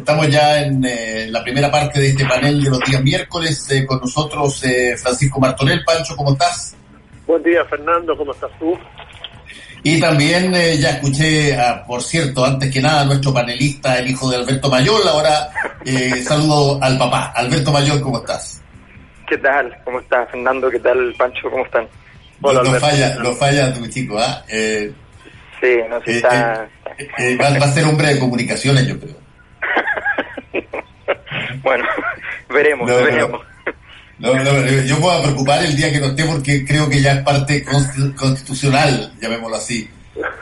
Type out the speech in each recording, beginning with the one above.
Estamos ya en eh, la primera parte de este panel de los días miércoles. Eh, con nosotros eh, Francisco Martorell. Pancho, ¿cómo estás? Buen día, Fernando. ¿Cómo estás tú? Y también ya escuché, por cierto, antes que nada, a nuestro panelista, el hijo de Alberto Mayor. Ahora saludo al papá. Alberto Mayor, ¿cómo estás? ¿Qué tal? ¿Cómo estás, Fernando? ¿Qué tal, Pancho? ¿Cómo están? Hola, no, falla, no falla tu chico, ¿ah? sí, no, sé, está... va, a ser hombre de comunicaciones, yo creo. Bueno, veremos, veremos. No, yo me voy a preocupar el día que no esté porque creo que ya es parte constitucional, llamémoslo así,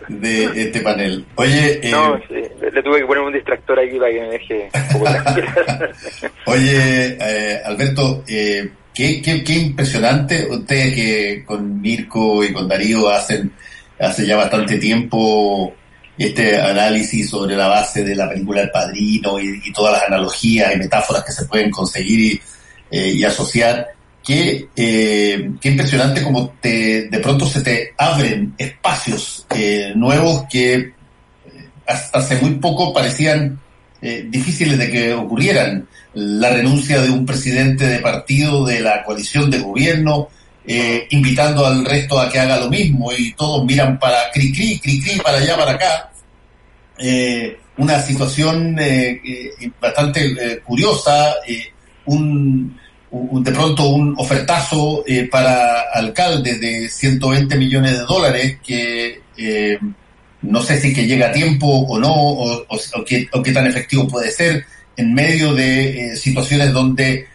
de este panel. Oye, eh, no, sí, le, tuve que poner un distractor aquí para que me deje. Oye, eh, Alberto, eh, qué, qué, qué impresionante ustedes que con Mirko y con Darío hacen hace ya bastante tiempo este análisis sobre la base de la película El Padrino y, todas las analogías y metáforas que se pueden conseguir y, eh, asociar, que, eh, qué impresionante como te, de pronto se te abren espacios eh, nuevos que hace muy poco parecían difíciles de que ocurrieran. La renuncia de un presidente de partido de la coalición de gobierno, invitando al resto a que haga lo mismo y todos miran para cri cri, cri cri, para allá, para acá. Eh, una situación eh, eh, bastante curiosa, un, de pronto un ofertazo para alcaldes de 120 millones de dólares que no sé si que llega a tiempo o no, o, qué, o, qué, tan efectivo puede ser en medio de situaciones donde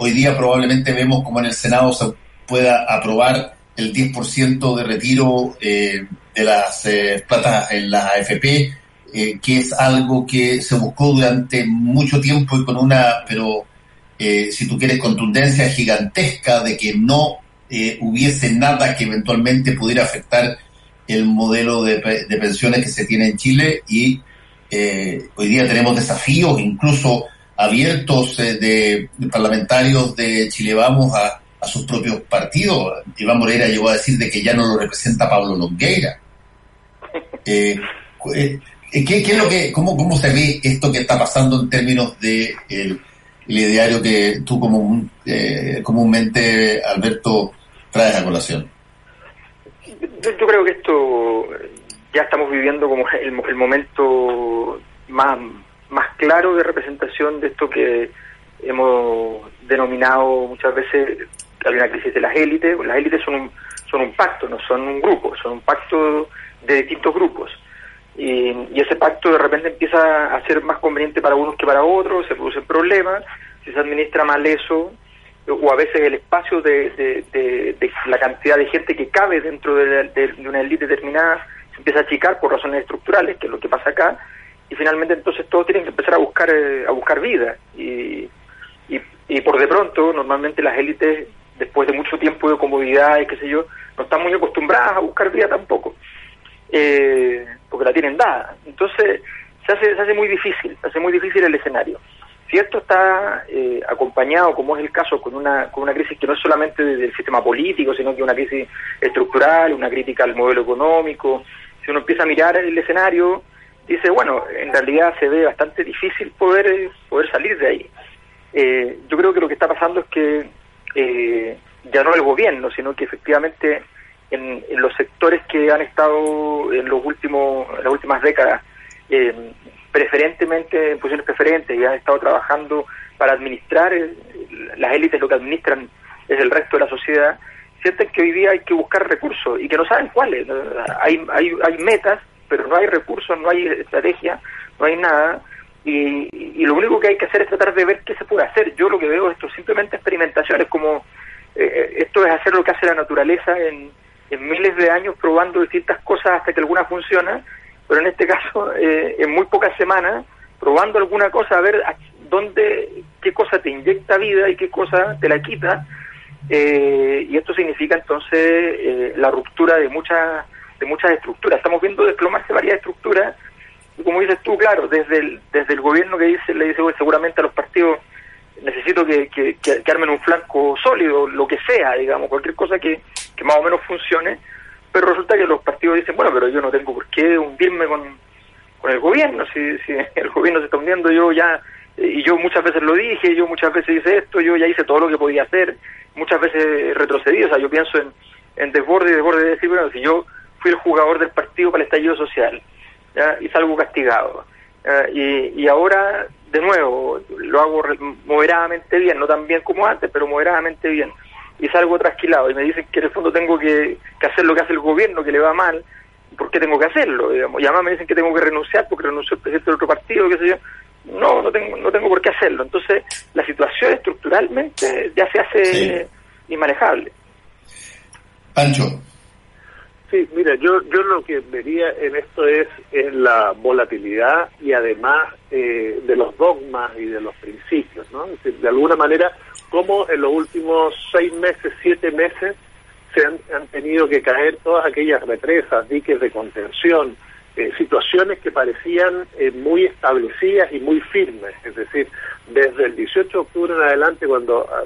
hoy día probablemente vemos como en el Senado se pueda aprobar el 10% de retiro de las platas en las AFP, eh, que es algo que se buscó durante mucho tiempo y con una, pero eh, si tú quieres, contundencia gigantesca de que no eh, hubiese nada que eventualmente pudiera afectar el modelo de, pensiones que se tiene en Chile y hoy día tenemos desafíos incluso abiertos de, parlamentarios de Chile Vamos a, a sus propios partidos. Iván Moreira llegó a decir de que ya no lo representa Pablo Longueira. Eh, eh, ¿Qué, qué es lo que, cómo, cómo se ve esto que está pasando en términos de el, ideario que tú como eh, comúnmente, Alberto, traes a colación? Yo, creo que esto ya estamos viviendo como el, el momento más, más claro de representación de esto que hemos denominado muchas veces hay una crisis de las élites. Las élites son un, son un pacto, no son un grupo, son un pacto de distintos grupos y, ese pacto de repente empieza a ser más conveniente para unos que para otros, se producen problemas, si se administra mal eso, o a veces el espacio de, la cantidad de gente que cabe dentro de, una élite determinada se empieza a achicar por razones estructurales, que es lo que pasa acá, y finalmente entonces todos tienen que empezar a buscar eh, a buscar vida y, y, por de pronto normalmente las élites después de mucho tiempo de comodidad qué sé yo no están muy acostumbradas a buscar vida tampoco eh, porque la tienen dada. Entonces se hace, se hace muy difícil, se hace muy difícil el escenario. Si esto está eh, acompañado, como es el caso, con una, con una crisis que no es solamente del sistema político, sino que una crisis estructural, una crítica al modelo económico, si uno empieza a mirar el escenario, dice, bueno, en realidad se ve bastante difícil poder, eh, poder salir de ahí. Eh, yo creo que lo que está pasando es que ya no el gobierno, sino que efectivamente en, los sectores que han estado en los últimos en las últimas décadas eh, preferentemente en posiciones preferentes y han estado trabajando para administrar las élites lo que administran es el resto de la sociedad sienten que hoy día hay que buscar recursos y que no saben cuáles. Hay hay hay metas pero no hay recursos no hay estrategia no hay nada y, y, lo único que hay que hacer es tratar de ver qué se puede hacer. Yo lo que veo esto simplemente experimentaciones como eh, eh, esto es hacer lo que hace la naturaleza en en miles de años probando distintas cosas hasta que alguna funciona, pero en este caso eh, en muy pocas semanas probando alguna cosa a ver dónde qué cosa te inyecta vida y qué cosa te la quita eh, y esto significa entonces eh, la ruptura de muchas de muchas estructuras. Estamos viendo desplomarse varias estructuras como dices tú claro desde el desde el gobierno que dice le dice seguramente a los partidos necesito que, que, que, armen un flanco sólido, lo que sea, digamos, cualquier cosa que, que más o menos funcione, pero resulta que los partidos dicen, bueno, pero yo no tengo por qué hundirme con, con el gobierno. Si, si el gobierno se está hundiendo, yo ya, y yo muchas veces lo dije, yo muchas veces hice esto, yo ya hice todo lo que podía hacer, muchas veces retrocedí, o sea, yo pienso en, en desborde y desborde de decir, bueno, si yo fui el jugador del partido para el estallido social ¿ya? y salgo castigado. Y, y ahora, de nuevo, lo hago moderadamente bien, no tan bien como antes, pero moderadamente bien. Y salgo trasquilado y me dicen que en el fondo tengo que, que hacer lo que hace el gobierno, que le va mal, ¿por qué tengo que hacerlo? Digamos? Y además me dicen que tengo que renunciar porque renunció el presidente del otro partido, qué sé yo. No, no tengo, no tengo por qué hacerlo. Entonces, la situación estructuralmente ya se hace inmanejable. Pancho. Sí, mira, yo, yo lo que vería en esto es, es la volatilidad y además eh, de los dogmas y de los principios, ¿no? De alguna manera, como en los últimos seis meses, siete meses, se han, han tenido que caer todas aquellas represas, diques de contención, eh, situaciones que parecían eh, muy establecidas y muy firmes. Es decir, desde el 18 de octubre en adelante, cuando ah,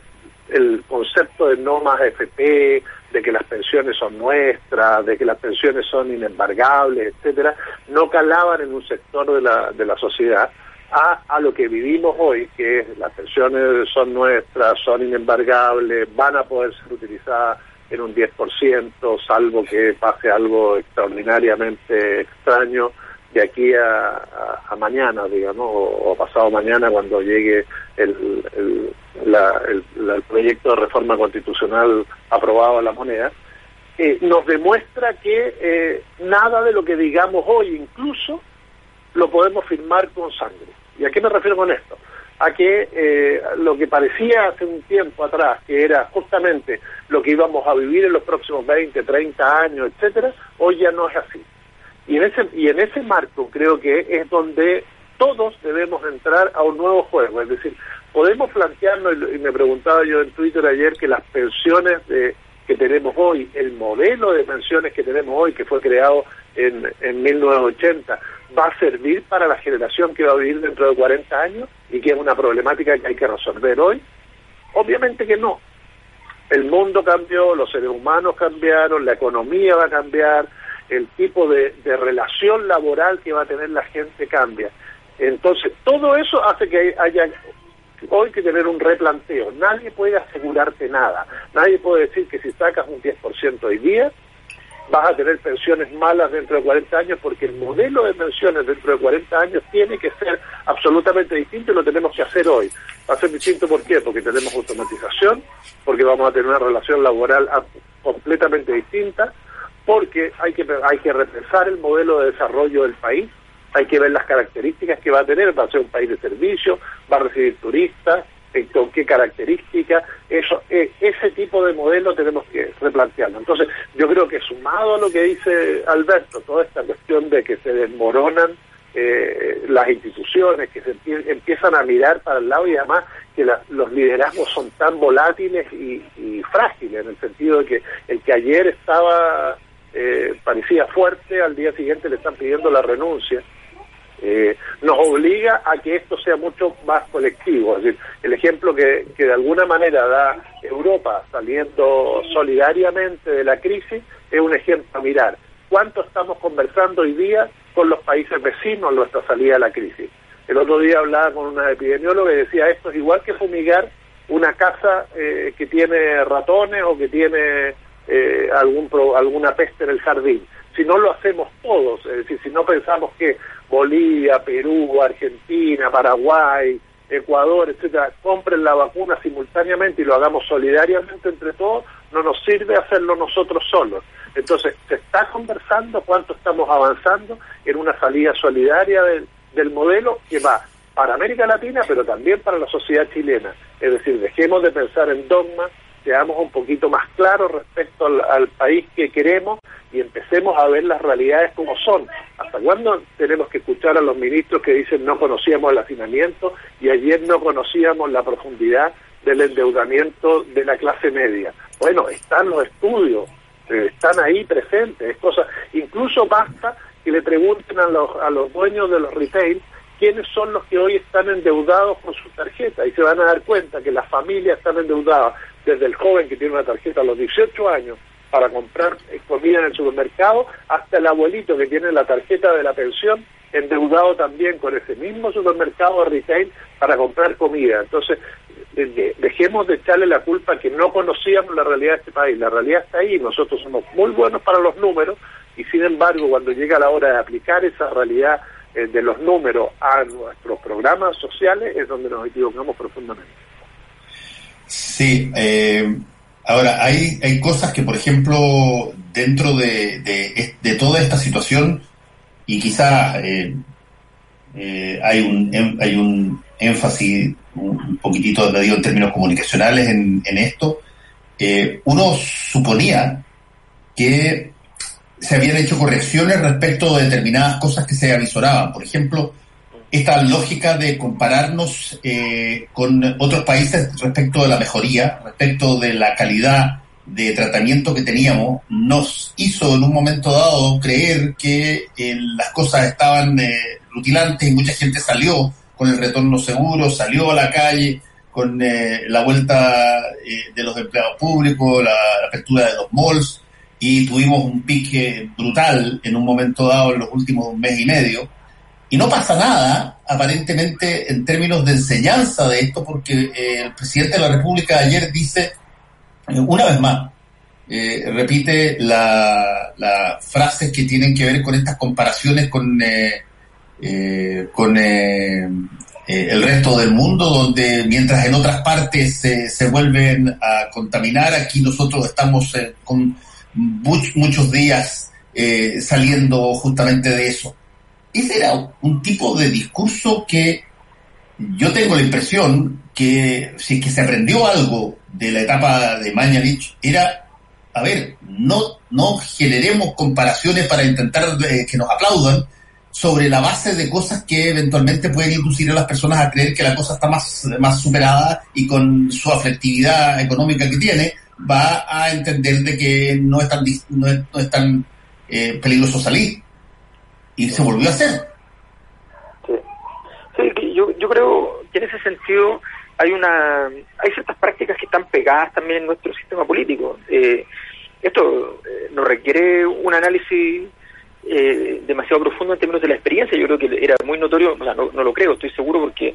el concepto de no más FP, de que las pensiones son nuestras, de que las pensiones son inembargables, etcétera, no calaban en un sector de la, de la sociedad a, a lo que vivimos hoy, que es las pensiones son nuestras, son inembargables, van a poder ser utilizadas en un 10%, salvo que pase algo extraordinariamente extraño de aquí a, a, mañana, digamos, o, pasado mañana cuando llegue el, el, la, el, proyecto de reforma constitucional aprobado a la moneda, eh, nos demuestra que eh, nada de lo que digamos hoy incluso lo podemos firmar con sangre. ¿Y a qué me refiero con esto? A que eh, lo que parecía hace un tiempo atrás, que era justamente lo que íbamos a vivir en los próximos 20, 30 años, etcétera, hoy ya no es así. Y en ese, y en ese marco creo que es donde todos debemos entrar a un nuevo juego. Es decir, podemos y me preguntaba yo en Twitter ayer, que las pensiones de, que tenemos hoy, el modelo de pensiones que tenemos hoy, que fue creado en, en 1980, va a servir para la generación que va a vivir dentro de 40 años y que es una problemática que hay que resolver hoy. Obviamente que no. El mundo cambió, los seres humanos cambiaron, la economía va a cambiar, el tipo de, relación laboral que va a tener la gente cambia. Entonces, todo eso hace que haya hoy que tener un replanteo. Nadie puede asegurarte nada. Nadie puede decir que si sacas un 10% hoy día, vas a tener pensiones malas dentro de 40 años, porque el modelo de pensiones dentro de 40 años tiene que ser absolutamente distinto y lo tenemos que hacer hoy. Va a ser distinto, ¿por qué? Porque tenemos automatización, porque vamos a tener una relación laboral completamente distinta, porque hay que, hay que repensar el modelo de desarrollo del país, hay que ver las características que va a tener, va a ser un país de servicio, va a recibir turistas, eh, con qué características, eso, eh, ese tipo de modelo tenemos que replantearlo. Entonces, yo creo que sumado a lo que dice Alberto, toda esta cuestión de que se desmoronan eh, las instituciones, que se empiezan a mirar para el lado y además que los liderazgos son tan volátiles y, y, frágiles, en el sentido de que el que ayer estaba eh, parecía fuerte, al día siguiente le están pidiendo la renuncia. Eh, nos obliga a que esto sea mucho más colectivo. Es decir, el ejemplo que, que de alguna manera da Europa saliendo solidariamente de la crisis es un ejemplo a mirar. ¿Cuánto estamos conversando hoy día con los países vecinos en nuestra salida de la crisis? El otro día hablaba con una epidemióloga y decía esto es igual que fumigar una casa eh, que tiene ratones o que tiene eh, algún alguna peste en el jardín. Si no lo hacemos todos, es decir, si no pensamos que Bolivia, Perú, Argentina, Paraguay, Ecuador, etcétera, compren la vacuna simultáneamente y lo hagamos solidariamente entre todos, no nos sirve hacerlo nosotros solos. Entonces, se está conversando cuánto estamos avanzando en una salida solidaria del, del modelo que va para América Latina, pero también para la sociedad chilena. Es decir, dejemos de pensar en dogmas, seamos un poquito más claros respecto al, país que queremos y empecemos a ver las realidades como son. ¿Hasta cuándo tenemos que escuchar a los ministros que dicen no conocíamos el hacinamiento y ayer no conocíamos la profundidad del endeudamiento de la clase media? Bueno, están los estudios, eh, están ahí presentes, es cosa, incluso basta que le pregunten a los, a los dueños de los retail quiénes son los que hoy están endeudados con su tarjeta y se van a dar cuenta que las familias están endeudadas desde el joven que tiene una tarjeta a los 18 años para comprar comida en el supermercado hasta el abuelito que tiene la tarjeta de la pensión endeudado también con ese mismo supermercado retail para comprar comida. Entonces, dejemos de echarle la culpa que no conocíamos la realidad de este país. La realidad está ahí, nosotros somos muy buenos para los números y sin embargo cuando llega la hora de aplicar esa realidad eh, de los números a nuestros programas sociales es donde nos equivocamos profundamente. Sí, eh, ahora hay, hay cosas que por ejemplo dentro de, de, toda esta situación y quizá eh, hay un em, hay un énfasis un poquitito digo en términos comunicacionales en, en esto, uno suponía que se habían hecho correcciones respecto de determinadas cosas que se avisoraban. Por ejemplo, esta lógica de compararnos eh, con otros países respecto de la mejoría, respecto de la calidad de tratamiento que teníamos, nos hizo en un momento dado creer que eh, las cosas estaban eh, rutilantes y mucha gente salió con el retorno seguro, salió a la calle con eh, la vuelta de los empleados públicos, la, la, apertura de los malls y tuvimos un pique brutal en un momento dado en los últimos mes y medio. Y no pasa nada, aparentemente, en términos de enseñanza de esto, porque el presidente de la República ayer dice, una vez más, eh, repite las la frases que tienen que ver con estas comparaciones con, eh, eh, con el resto del mundo, donde mientras en otras partes se vuelven a contaminar, aquí nosotros estamos con muchos días saliendo justamente de eso. Ese era un tipo de discurso que yo tengo la impresión que si es que se aprendió algo de la etapa de Mañalich era, a ver, no, no generemos comparaciones para intentar eh, que nos aplaudan sobre la base de cosas que eventualmente pueden inducir a las personas a creer que la cosa está más, más superada y con su afectividad económica que tiene va a entender de que no es tan, no es, tan eh, peligroso salir. Y se volvió a hacer. Sí, yo, yo creo que en ese sentido hay una hay ciertas prácticas que están pegadas también en nuestro sistema político. Eh, esto eh, nos requiere un análisis eh, demasiado profundo en términos de la experiencia. Yo creo que era muy notorio, o sea, no, lo creo, estoy seguro porque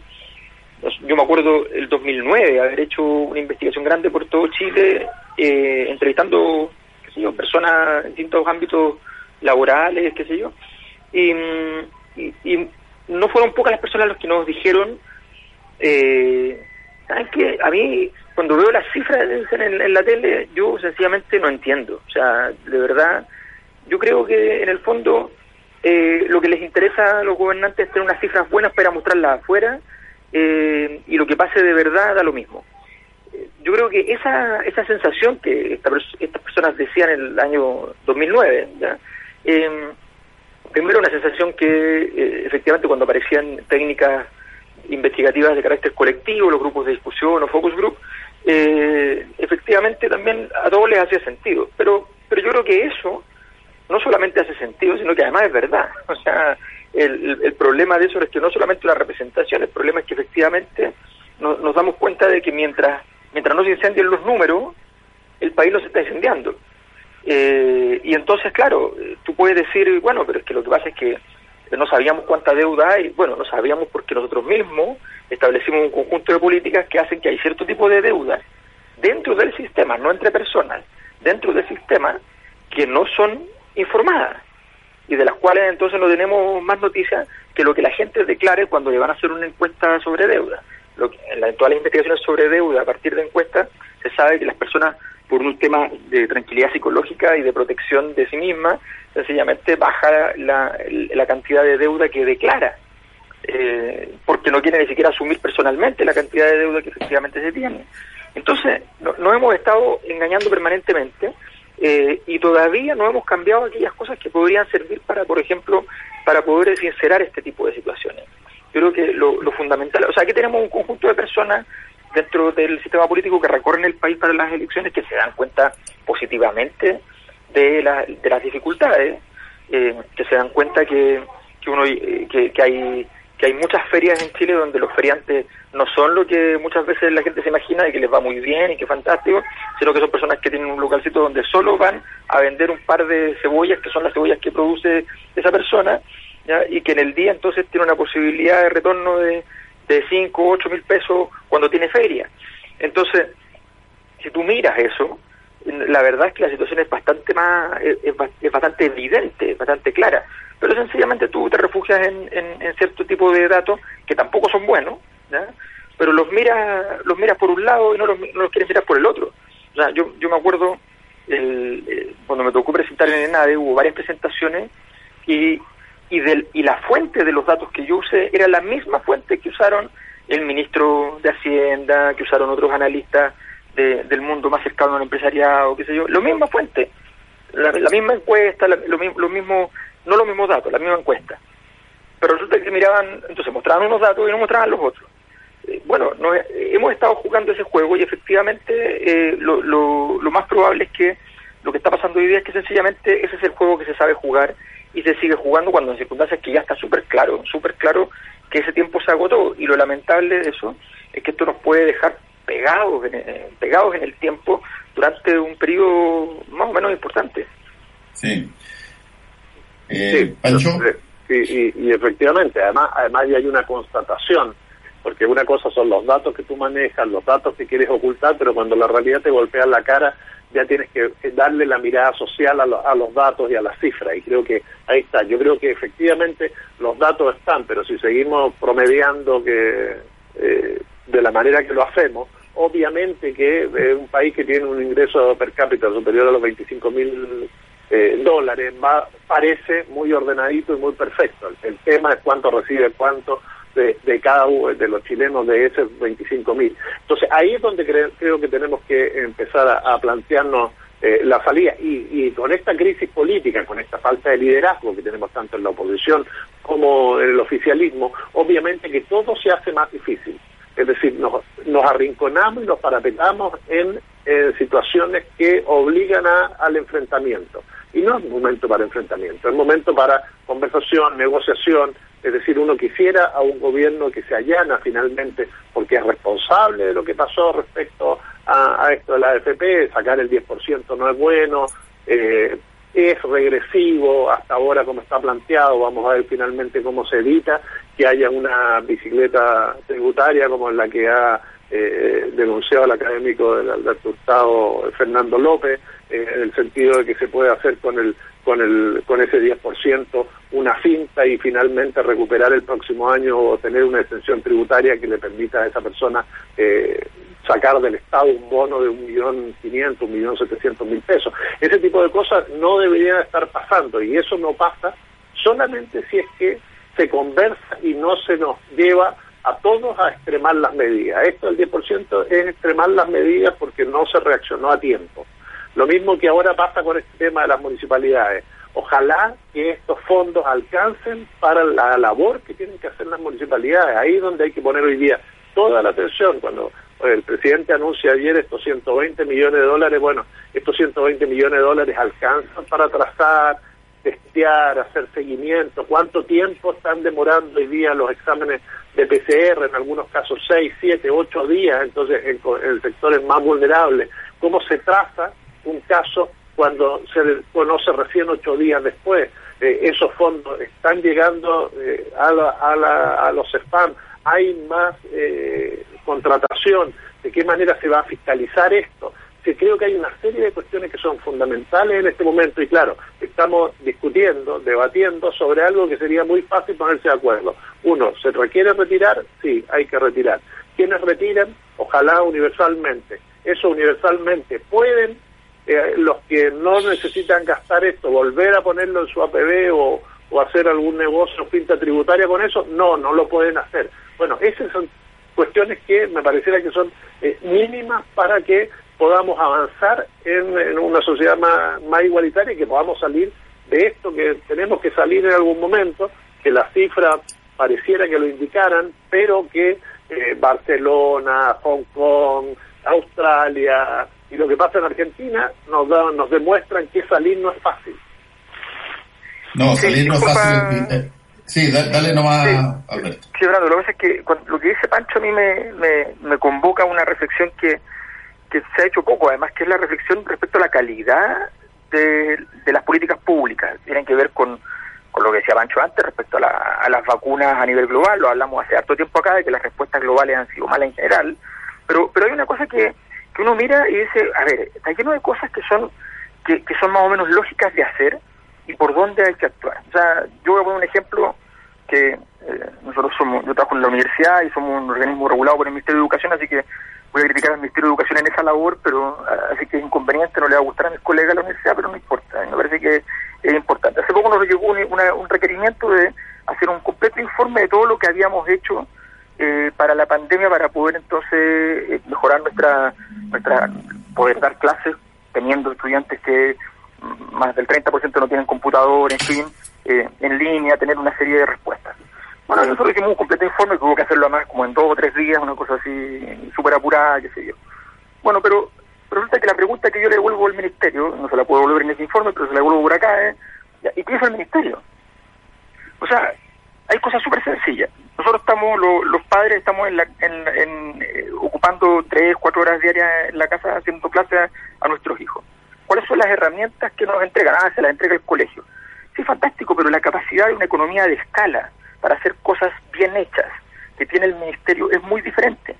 yo me acuerdo el 2009 haber hecho una investigación grande por todo Chile, entrevistando qué sé yo, personas en distintos ámbitos laborales, qué sé yo, y, y, no fueron pocas las personas las que nos dijeron eh, ¿Saben? A mí, cuando veo las cifras en, la tele, yo sencillamente no entiendo. O sea, de verdad, yo creo que en el fondo eh, lo que les interesa a los gobernantes es tener unas cifras buenas para mostrarlas afuera eh, y lo que pase de verdad da lo mismo. Yo creo que esa, esa sensación que estas personas decían en el año 2009, ¿ya? Eh, primero una sensación que efectivamente cuando aparecían técnicas investigativas de carácter colectivo, los grupos de discusión o focus group, eh, efectivamente también a todos les hacía sentido. Pero, pero yo creo que eso no solamente hace sentido, sino que además es verdad. O sea, el, el problema de eso es que no solamente la representación, el problema es que efectivamente nos damos cuenta de que mientras, mientras no se incendien los números, el país no se está incendiando. Eh, y entonces, claro, tú puedes decir, bueno, pero es que lo que pasa es que no sabíamos cuánta deuda hay, bueno, no sabíamos porque nosotros mismos establecimos un conjunto de políticas que hacen que hay cierto tipo de deudas dentro del sistema, no entre personas, dentro del sistema que no son informadas y de las cuales entonces no tenemos más noticias que lo que la gente declare cuando le van a hacer una encuesta sobre deuda. Lo que, en, todas las investigaciones sobre deuda a partir de encuestas se sabe que las personas por un tema de tranquilidad psicológica y de protección de sí misma, sencillamente baja la, la cantidad de deuda que declara, eh, porque no quiere ni siquiera asumir personalmente la cantidad de deuda que efectivamente se tiene. Entonces, nos no hemos estado engañando permanentemente eh, y todavía no hemos cambiado aquellas cosas que podrían servir para, por ejemplo, para poder sincerar este tipo de situaciones. Yo creo que lo, lo fundamental, o sea, aquí tenemos un conjunto de personas dentro del sistema político que recorren el país para las elecciones que se dan cuenta positivamente de, de las dificultades, eh, que se dan cuenta que, que uno eh, que, que hay que hay muchas ferias en Chile donde los feriantes no son lo que muchas veces la gente se imagina de que les va muy bien y que fantástico, sino que son personas que tienen un localcito donde solo van a vender un par de cebollas, que son las cebollas que produce esa persona, y que en el día entonces tiene una posibilidad de retorno de, de 5 o 8 mil pesos cuando tiene feria. Entonces, si tú miras eso, la verdad es que la situación es bastante más, es, bastante evidente, es bastante clara. Pero sencillamente tú te refugias en, en, cierto tipo de datos que tampoco son buenos, pero los miras, los miras por un lado y no los, no los quieres mirar por el otro. O sea, yo, yo me acuerdo el, eh, cuando me tocó presentar en ENADE hubo varias presentaciones y, y, del, y la fuente de los datos que yo usé era la misma fuente que usaron el ministro de Hacienda, que usaron otros analistas del mundo más cercano al empresariado, qué sé yo, la misma fuente, la, misma encuesta, lo, mismo, no los mismos datos, la misma encuesta. Pero resulta que miraban, entonces mostraban unos datos y no mostraban los otros. Eh, bueno, no, hemos estado jugando ese juego y efectivamente eh, lo, lo, lo más probable es que lo que está pasando hoy día es que sencillamente ese es el juego que se sabe jugar y se sigue jugando cuando en circunstancias que ya está súper claro, súper claro que ese tiempo se agotó y lo lamentable de eso es que esto nos puede dejar pegados en, eh, pegados en el tiempo durante un periodo más o menos importante. Sí. Eh, sí, y, efectivamente, además, además ya hay una constatación, porque una cosa son los datos que tú manejas, los datos que quieres ocultar, pero cuando la realidad te golpea la cara, ya tienes que darle la mirada social a, los datos y a las cifras. Y creo que ahí está. Yo creo que efectivamente los datos están, pero si seguimos promediando que eh, de la manera que lo hacemos, obviamente que eh, un país que tiene un ingreso per cápita superior a los 25 mil eh, dólares va, parece muy ordenadito y muy perfecto. El, tema es cuánto recibe cuánto de, de cada uno de los chilenos de ese 25 mil. Entonces ahí es donde creo que tenemos que empezar a, plantearnos eh, la salida y, y, con esta crisis política, con esta falta de liderazgo que tenemos tanto en la oposición como en el oficialismo, obviamente que todo se hace más difícil. Es decir, nos, arrinconamos y nos parapetamos en, situaciones que obligan a, al enfrentamiento. Y no es momento para enfrentamiento, es momento para conversación, negociación, es decir, uno quisiera a un gobierno que se allana finalmente porque es responsable de lo que pasó respecto a, esto de la AFP, sacar el 10% no es bueno, eh, es regresivo hasta ahora como está planteado, vamos a ver finalmente cómo se evita que haya una bicicleta tributaria como la que ha eh, denunciado el académico del Estado Fernando López, eh, en el sentido de que se puede hacer con el con el con ese 10% una cinta y finalmente recuperar el próximo año o tener una extensión tributaria que le permita a esa persona eh, sacar del Estado un bono de un millón quinientos, un millón setecientos mil pesos. Ese tipo de cosas no deberían estar pasando y eso no pasa solamente si es que se conversa y no se nos lleva a todos a extremar las medidas. Esto del 10% es extremar las medidas porque no se reaccionó a tiempo. Lo mismo que ahora pasa con este tema de las municipalidades. Ojalá que estos fondos alcancen para la labor que tienen que hacer las municipalidades. Ahí es donde hay que poner hoy día toda la atención. Cuando el presidente anuncia ayer estos 120 millones de dólares, bueno, estos 120 millones de dólares alcanzan para trazar, testear, hacer seguimiento, cuánto tiempo están demorando hoy día los exámenes de PCR, en algunos casos 6, 7, 8 días, entonces en, en sectores más vulnerables, cómo se traza un caso cuando se conoce recién ocho días después. Eh, esos fondos están llegando eh, a, a, a, los spam, hay más eh, contratación, de qué manera se va a fiscalizar esto que creo que hay una serie de cuestiones que son fundamentales en este momento y claro, estamos discutiendo, debatiendo sobre algo que sería muy fácil ponerse de acuerdo. Uno, ¿se requiere retirar? Sí, hay que retirar. ¿Quiénes retiran? Ojalá universalmente. Eso universalmente pueden eh, los que no necesitan gastar esto, volver a ponerlo en su APB o, o hacer algún negocio pinta tributaria con eso, no, no lo pueden hacer. Bueno, esas son cuestiones que me pareciera que son eh, mínimas para que podamos avanzar en, una sociedad más, más igualitaria y que podamos salir de esto que tenemos que salir en algún momento, que las cifras pareciera que lo indicaran, pero que eh, Barcelona, Hong Kong, Australia y lo que pasa en Argentina nos, nos demuestran que salir no es fácil. No, salir no es fácil. Sí, dale nomás, Alberto. Sí, Brando, lo que pasa es que lo que dice Pancho a mí me, me, me convoca a una reflexión que que se ha hecho poco, además, que es la reflexión respecto a la calidad de, las políticas públicas. Tienen que ver con, con lo que decía Pancho antes respecto a, las vacunas a nivel global, lo hablamos hace harto tiempo acá de que las respuestas globales han sido malas en general, pero, pero hay una cosa que, que uno mira y dice, a ver, está lleno de cosas que son, que, que son más o menos lógicas de hacer y por dónde hay que actuar. O sea, yo voy a poner un ejemplo que eh, nosotros somos, yo trabajo en la universidad y somos un organismo regulado por el Ministerio de Educación, así que voy a criticar al Ministerio de Educación en esa labor, pero ah, así que es inconveniente, no le va a gustar a mis colegas de la universidad, pero no importa, me parece que es importante. Hace poco nos llegó un, requerimiento de hacer un completo informe de todo lo que habíamos hecho eh, para la pandemia para poder entonces eh, mejorar nuestra, nuestra, poder dar clases teniendo estudiantes que más del 30% no tienen computador, en fin, eh, en línea, tener una serie de respuestas. Bueno, nosotros hicimos un completo informe que hubo que hacerlo más como en dos días, una cosa así súper apurada, qué sé yo. Bueno, pero resulta que la pregunta que yo le devuelvo al ministerio, no se la puedo devolver en ese informe, pero se la devuelvo por acá, es, ¿y qué es el ministerio? O sea, hay cosas súper sencillas. Nosotros estamos, los padres estamos en, la, en, eh, ocupando tres, cuatro horas diarias en la casa haciendo clases a nuestros hijos. ¿Cuáles son las herramientas que nos entregan? Ah, se las entrega el colegio. Sí, fantástico, pero la capacidad de una economía de escala para hacer cosas bien hechas que tiene el ministerio es muy diferente.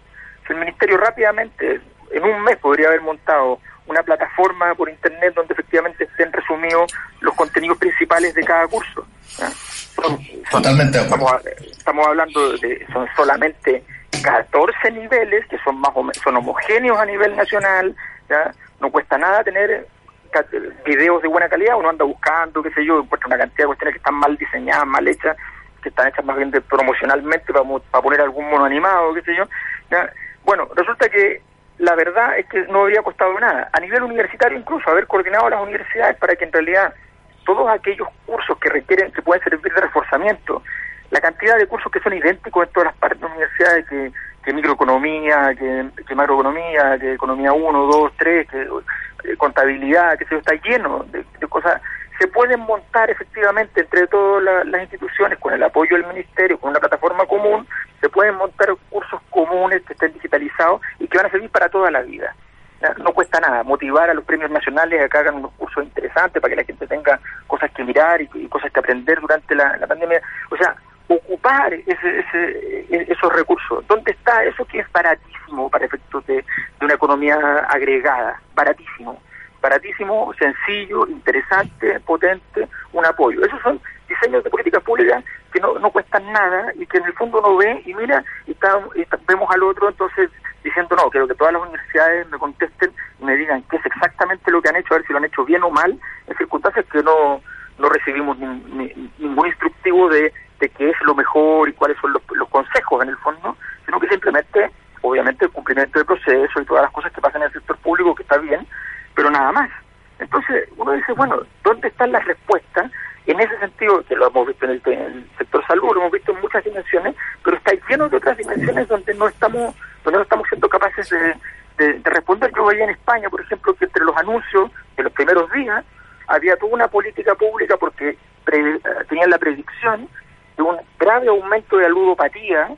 Si el ministerio rápidamente, en un mes, podría haber montado una plataforma por internet donde efectivamente estén resumidos los contenidos principales de cada curso. Totalmente. Estamos, estamos hablando de son solamente 14 niveles que son más son homogéneos a nivel nacional. ¿ya? No cuesta nada tener videos de buena calidad, uno anda buscando, qué sé yo, encuentra una cantidad de cuestiones que están mal diseñadas, mal hechas, que están hechas más bien promocionalmente para, para poner algún mono animado, qué sé yo. Bueno, resulta que la verdad es que no habría costado nada. A nivel universitario incluso, haber coordinado las universidades para que en realidad todos aquellos cursos que requieren, que pueden servir de reforzamiento, la cantidad de cursos que son idénticos en todas las partes de universidades, que, que microeconomía, que, que macroeconomía, que economía 1, 2, 3, que eh, contabilidad, que se está lleno de, cosas, se pueden montar efectivamente entre todas las instituciones, con el apoyo del ministerio, con una plataforma común, se pueden montar cursos comunes que estén digitalizados y que van a servir para toda la vida. No cuesta nada motivar a los premios nacionales a que hagan unos cursos interesantes para que la gente tenga cosas que mirar y, cosas que aprender durante la, pandemia. O sea, ocupar ese, ese, esos recursos. ¿Dónde está eso que es baratísimo para efectos de una economía agregada? Baratísimo baratísimo, sencillo, interesante, potente, un apoyo. Esos son diseños de políticas públicas que no, no cuestan nada y que en el fondo uno ve y mira y, está, vemos al otro entonces diciendo no, quiero que todas las universidades me contesten y me digan qué es exactamente lo que han hecho, a ver si lo han hecho bien o mal, en circunstancias que no, no recibimos ningún instructivo de, de qué es lo mejor y cuáles son los, los consejos en el fondo, sino que simplemente, obviamente, el cumplimiento del proceso y todas las cosas que pasan en el sector público, que está bien, pero nada más. Entonces uno dice, bueno, ¿dónde están las respuestas? En ese sentido, que lo hemos visto en el, sector salud, lo hemos visto en muchas dimensiones, pero está lleno de otras dimensiones donde no estamos, donde no estamos siendo capaces de, responder. Yo veía en España, por ejemplo, que entre los anuncios de los primeros días había toda una política pública porque eh, tenían la predicción de un grave aumento de la ludopatía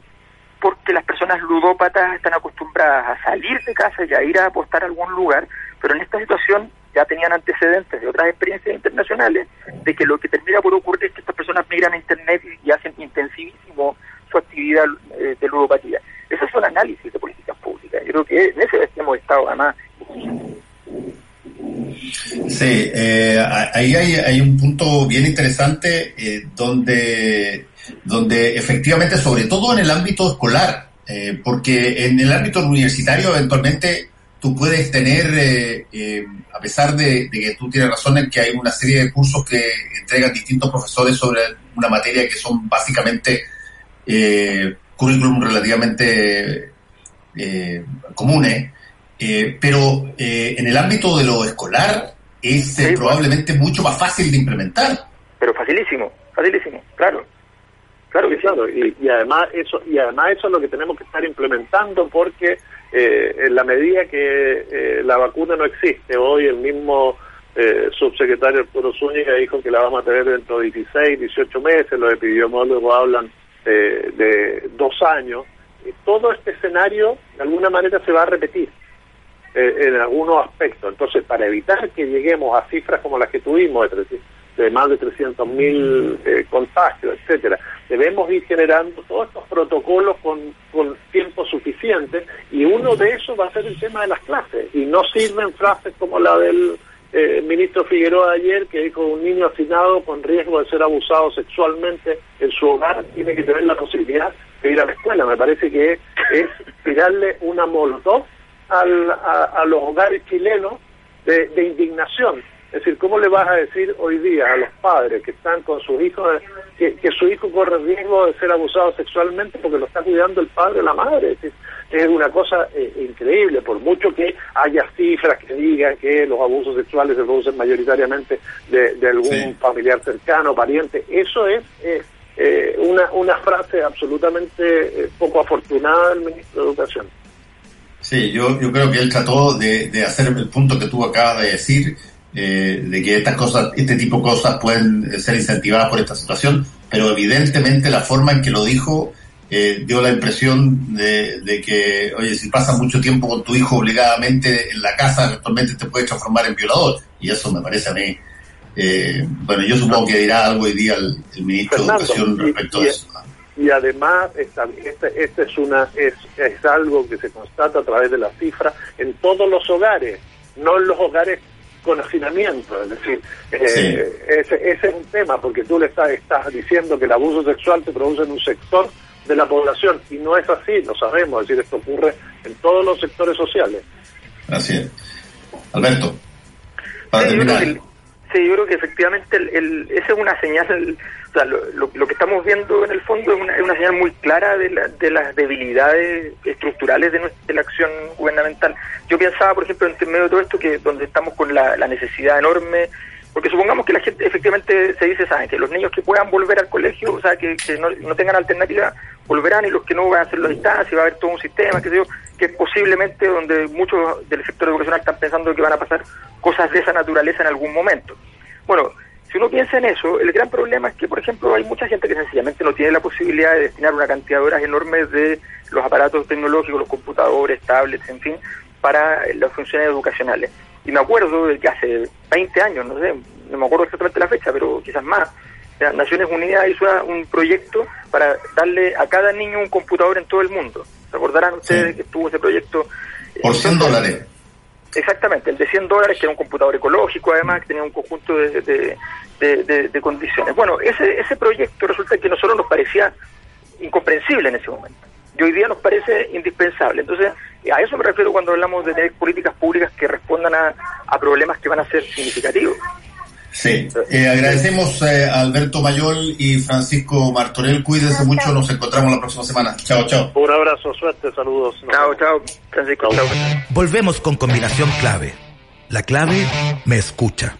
porque las personas ludópatas están acostumbradas a salir de casa y a ir a apostar a algún lugar, pero en esta situación ya tenían antecedentes de otras experiencias internacionales de que lo que termina por ocurrir es que estas personas migran a Internet y, hacen intensivísimo su actividad eh, de ludopatía. Esos son análisis de políticas públicas. Yo creo que en ese hemos estado además. Sí, eh, ahí hay, hay, un punto bien interesante eh, donde donde efectivamente, sobre todo en el ámbito escolar, eh, porque en el ámbito universitario eventualmente tú puedes tener, eh, eh, a pesar de, que tú tienes razón en que hay una serie de cursos que entregan distintos profesores sobre una materia que son básicamente currículum relativamente comunes, pero en el ámbito de lo escolar es probablemente mucho más fácil de implementar. Pero facilísimo, facilísimo, claro. Claro que claro, y, y, además eso y además eso es lo que tenemos que estar implementando porque eh, en la medida que eh, la vacuna no existe, hoy el mismo eh, subsecretario Arturo Zúñiga dijo que la vamos a tener dentro de 16, 18 meses, los epidemiólogos hablan de dos años, y todo este escenario de alguna manera se va a repetir en algunos aspectos. Entonces, para evitar que lleguemos a cifras como las que tuvimos, de de más de 300.000 eh, contagios, etcétera. Debemos ir generando todos estos protocolos con, con tiempo suficiente y uno de esos va a ser el tema de las clases. Y no sirven frases como la del eh, ministro Figueroa ayer que dijo un niño afinado con riesgo de ser abusado sexualmente en su hogar tiene que tener la posibilidad de ir a la escuela. Me parece que es tirarle una molotov al, a, los hogares chilenos de indignación es decir, ¿cómo le vas a decir hoy día a los padres que están con sus hijos que, su hijo corre riesgo de ser abusado sexualmente porque lo está cuidando el padre o la madre? Es, una cosa eh, increíble, por mucho que haya cifras que digan que los abusos sexuales se producen mayoritariamente de, algún familiar cercano, pariente, eso es eh, una, una frase absolutamente eh, poco afortunada del ministro de Educación. Sí, yo, yo creo que él trató de, de hacer el punto que tú acabas de decir, eh, de que estas cosas, este tipo de cosas pueden ser incentivadas por esta situación, pero evidentemente la forma en que lo dijo eh, dio la impresión de, que, oye, si pasas mucho tiempo con tu hijo obligadamente en la casa, actualmente te puedes transformar en violador. Y eso me parece a mí. Eh, bueno, yo supongo que dirá algo hoy día el, ministro de Educación respecto a eso. Y además, esta, este, este, es, una, es, es algo que se constata a través de las cifras en todos los hogares, no en los hogares con hacinamiento, es decir, eh, ese, es un tema, porque tú le estás, estás diciendo que el abuso sexual se produce en un sector de la población, y no es así, lo sabemos, es decir, esto ocurre en todos los sectores sociales. Así es. Alberto, para terminar. Sí, yo creo que efectivamente el, esa es una señal, lo, que estamos viendo en el fondo es una, es una señal muy clara de, la, de las debilidades estructurales de, nuestra, la acción gubernamental. Yo pensaba, por ejemplo, en medio de todo esto, que donde estamos con la, necesidad enorme porque supongamos que la gente efectivamente se dice, ¿saben? Que los niños que puedan volver al colegio, o sea, que, no, no, tengan alternativa, volverán y los que no van a hacer la distancia, va a haber todo un sistema, que que posiblemente donde muchos del sector educacional están pensando que van a pasar cosas de esa naturaleza en algún momento. Bueno, si uno piensa en eso, el gran problema es que, por ejemplo, hay mucha gente que sencillamente no tiene la posibilidad de destinar una cantidad de horas enormes de los aparatos tecnológicos, los computadores, tablets, en fin, para las funciones educacionales. Y me acuerdo de que hace 20 años, no sé, no me acuerdo exactamente la fecha, pero quizás más, Naciones Unidas hizo un proyecto para darle a cada niño un computador en todo el mundo. Recordarán ustedes que estuvo ese proyecto. Por 100 dólares. Exactamente, el de 100 dólares, que era un computador ecológico, además, que tenía un conjunto de, de, condiciones. Bueno, ese, ese proyecto resulta que a nosotros nos parecía incomprensible en ese momento. Y hoy día nos parece indispensable. Entonces, a eso me refiero cuando hablamos de tener políticas públicas que respondan a, a problemas que van a ser significativos. Sí, eh, agradecemos eh, a Alberto Mayol y Francisco Martorell. Cuídense mucho, nos encontramos la próxima semana. Chao, chao. Un abrazo, suerte, saludos. Chao, chao, Francisco. Chao. Volvemos con combinación clave. La clave me escucha.